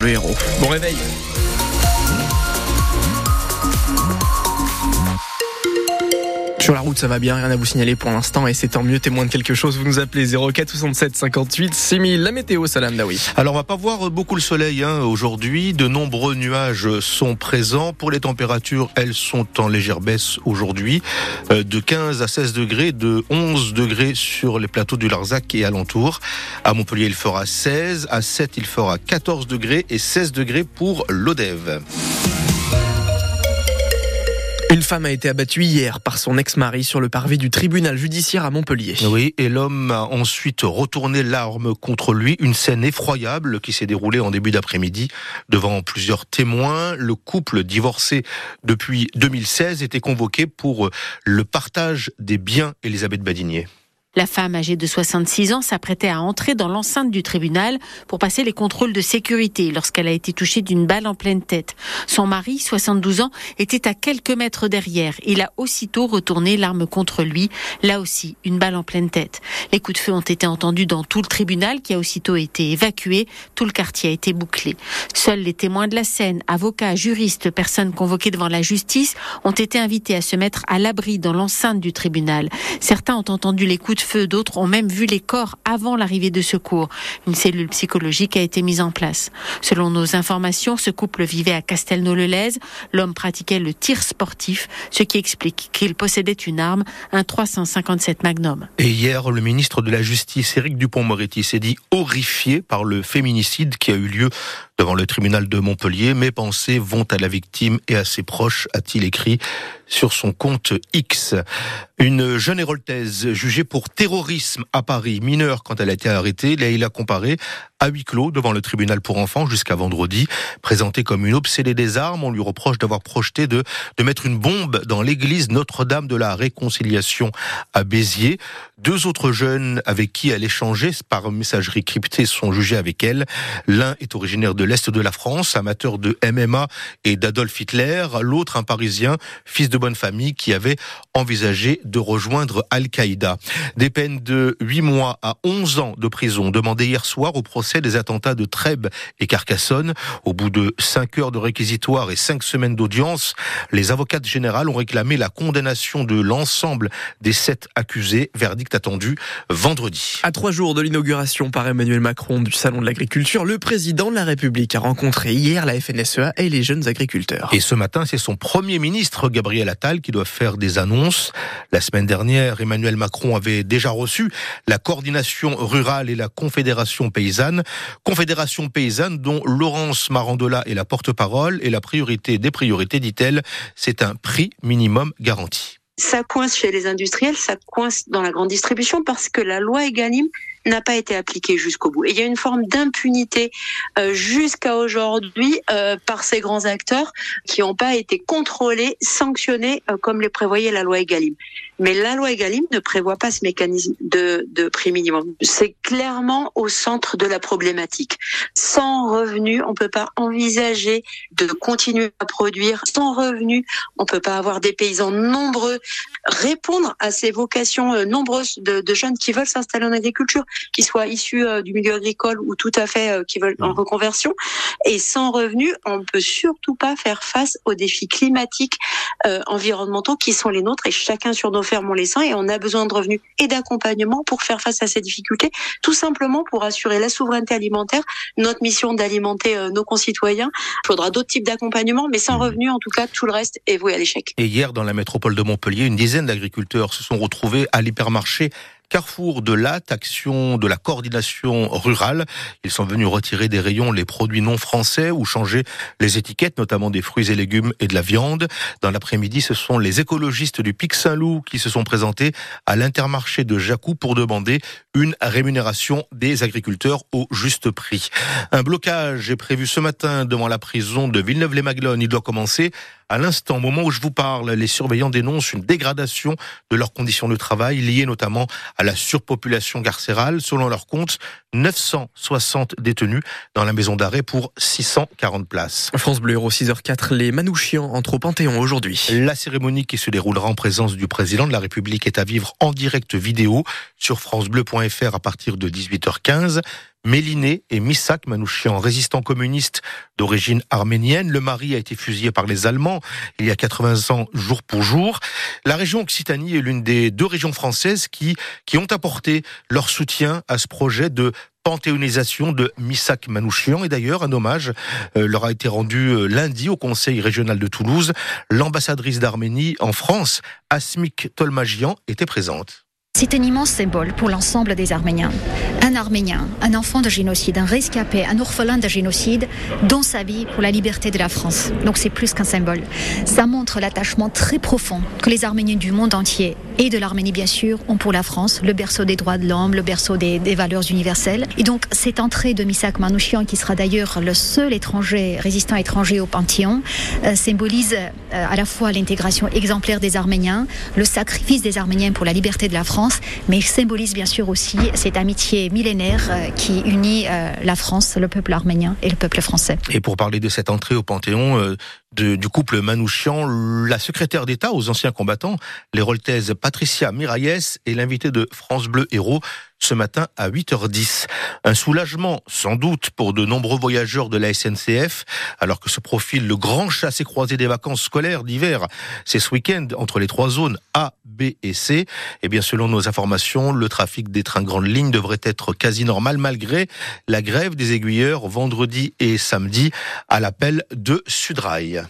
Le héros. Bon réveil. Sur la route, ça va bien, rien à vous signaler pour l'instant et c'est tant mieux, témoin de quelque chose. Vous nous appelez 04 67 58 6000. La météo, Salam Daoui. Alors, on va pas voir beaucoup le soleil hein, aujourd'hui. De nombreux nuages sont présents. Pour les températures, elles sont en légère baisse aujourd'hui, euh, de 15 à 16 degrés, de 11 degrés sur les plateaux du Larzac et alentour. À Montpellier, il fera 16, à 7, il fera 14 degrés et 16 degrés pour l'Odève. Une femme a été abattue hier par son ex-mari sur le parvis du tribunal judiciaire à Montpellier. Oui, et l'homme a ensuite retourné l'arme contre lui. Une scène effroyable qui s'est déroulée en début d'après-midi devant plusieurs témoins. Le couple divorcé depuis 2016 était convoqué pour le partage des biens Elisabeth Badinier. La femme âgée de 66 ans s'apprêtait à entrer dans l'enceinte du tribunal pour passer les contrôles de sécurité lorsqu'elle a été touchée d'une balle en pleine tête. Son mari, 72 ans, était à quelques mètres derrière. Il a aussitôt retourné l'arme contre lui. Là aussi, une balle en pleine tête. Les coups de feu ont été entendus dans tout le tribunal qui a aussitôt été évacué. Tout le quartier a été bouclé. Seuls les témoins de la scène, avocats, juristes, personnes convoquées devant la justice, ont été invités à se mettre à l'abri dans l'enceinte du tribunal. Certains ont entendu les coups feu, d'autres ont même vu les corps avant l'arrivée de secours. Une cellule psychologique a été mise en place. Selon nos informations, ce couple vivait à Castelnau-le-Lez. L'homme pratiquait le tir sportif, ce qui explique qu'il possédait une arme, un 357 Magnum. Et hier, le ministre de la Justice, Éric Dupont-Moretti, s'est dit horrifié par le féminicide qui a eu lieu devant le tribunal de Montpellier. Mes pensées vont à la victime et à ses proches, a-t-il écrit sur son compte X. Une jeune héroltaise jugée pour terrorisme à Paris, mineure quand elle a été arrêtée, il a comparé à huis clos devant le tribunal pour enfants jusqu'à vendredi. Présentée comme une obsédée des armes, on lui reproche d'avoir projeté de, de mettre une bombe dans l'église Notre-Dame de la Réconciliation à Béziers. Deux autres jeunes avec qui elle échangeait par messagerie cryptée sont jugés avec elle. L'un est originaire de l'Est de la France, amateur de MMA et d'Adolf Hitler. L'autre, un Parisien, fils de bonne famille, qui avait envisagé de rejoindre Al-Qaïda. Des peines de 8 mois à 11 ans de prison demandées hier soir au procès des attentats de Trèbes et Carcassonne. Au bout de 5 heures de réquisitoire et 5 semaines d'audience, les avocats générales ont réclamé la condamnation de l'ensemble des sept accusés. Verdict attendu vendredi. À trois jours de l'inauguration par Emmanuel Macron du Salon de l'agriculture, le président de la République a rencontré hier la FNSEA et les jeunes agriculteurs. Et ce matin, c'est son premier ministre, Gabriel Attal, qui doit faire des annonces. La semaine dernière, Emmanuel Macron avait déjà reçu la coordination rurale et la confédération paysanne. Confédération paysanne dont Laurence Marandola est la porte-parole et la priorité des priorités, dit-elle, c'est un prix minimum garanti. Ça coince chez les industriels, ça coince dans la grande distribution parce que la loi Egalim n'a pas été appliquée jusqu'au bout. Et il y a une forme d'impunité euh, jusqu'à aujourd'hui euh, par ces grands acteurs qui n'ont pas été contrôlés, sanctionnés euh, comme les prévoyait la loi Egalim. Mais la loi Egalim ne prévoit pas ce mécanisme de, prix minimum. C'est clairement au centre de la problématique. Sans revenus, on peut pas envisager de continuer à produire. Sans revenus, on peut pas avoir des paysans nombreux. Répondre à ces vocations nombreuses de, de jeunes qui veulent s'installer en agriculture, qui soient issus euh, du milieu agricole ou tout à fait euh, qui veulent en reconversion. Et sans revenus, on ne peut surtout pas faire face aux défis climatiques, euh, environnementaux qui sont les nôtres et chacun sur nos fermes on les sent et on a besoin de revenus et d'accompagnement pour faire face à ces difficultés, tout simplement pour assurer la souveraineté alimentaire, notre mission d'alimenter nos concitoyens. Il faudra d'autres types d'accompagnement, mais sans revenus, en tout cas, tout le reste est voué à l'échec. Et hier, dans la métropole de Montpellier, une dizaine d'agriculteurs se sont retrouvés à l'hypermarché Carrefour de l'AT, action de la coordination rurale. Ils sont venus retirer des rayons les produits non français ou changer les étiquettes, notamment des fruits et légumes et de la viande. Dans l'après-midi, ce sont les écologistes du Pic Saint-Loup qui se sont présentés à l'intermarché de Jacou pour demander une rémunération des agriculteurs au juste prix. Un blocage est prévu ce matin devant la prison de Villeneuve-les-Maglones. Il doit commencer à l'instant, au moment où je vous parle, les surveillants dénoncent une dégradation de leurs conditions de travail liées notamment à la surpopulation carcérale. Selon leur compte, 960 détenus dans la maison d'arrêt pour 640 places. France Bleu Euro 6h04, les Manouchians entrent au Panthéon aujourd'hui. La cérémonie qui se déroulera en présence du président de la République est à vivre en direct vidéo sur francebleu.fr à partir de 18h15. Méliné et Misak Manouchian, résistant communiste d'origine arménienne. Le mari a été fusillé par les Allemands il y a 80 ans jour pour jour. La région Occitanie est l'une des deux régions françaises qui, qui ont apporté leur soutien à ce projet de panthéonisation de Misak Manouchian. Et d'ailleurs, un hommage euh, leur a été rendu euh, lundi au Conseil régional de Toulouse. L'ambassadrice d'Arménie en France, Asmik Tolmagian, était présente. C'est un immense symbole pour l'ensemble des Arméniens. Arménien, un enfant de génocide, un rescapé, un orphelin de génocide, dont sa vie pour la liberté de la France. Donc c'est plus qu'un symbole. Ça montre l'attachement très profond que les Arméniens du monde entier et de l'Arménie bien sûr ont pour la France, le berceau des droits de l'homme, le berceau des, des, valeurs universelles. Et donc cette entrée de Misak Manouchian, qui sera d'ailleurs le seul étranger, résistant étranger au Panthéon, euh, symbolise euh, à la fois l'intégration exemplaire des Arméniens, le sacrifice des Arméniens pour la liberté de la France, mais il symbolise bien sûr aussi cette amitié millénaire euh, qui unit euh, la France, le peuple arménien et le peuple français. Et pour parler de cette entrée au Panthéon euh, du couple Manouchian, la secrétaire d'État aux anciens combattants, l'héroltaise Patricia Miraillès, est l'invitée de France Bleu Héros ce matin à 8h10. Un soulagement sans doute pour de nombreux voyageurs de la SNCF, alors que se profile le grand chassé-croisé des vacances scolaires d'hiver. C'est ce week-end entre les trois zones A, B et C. Et bien selon nos informations, le trafic des trains grandes lignes devrait être quasi normal malgré la grève des aiguilleurs vendredi et samedi à l'appel de Sudrail.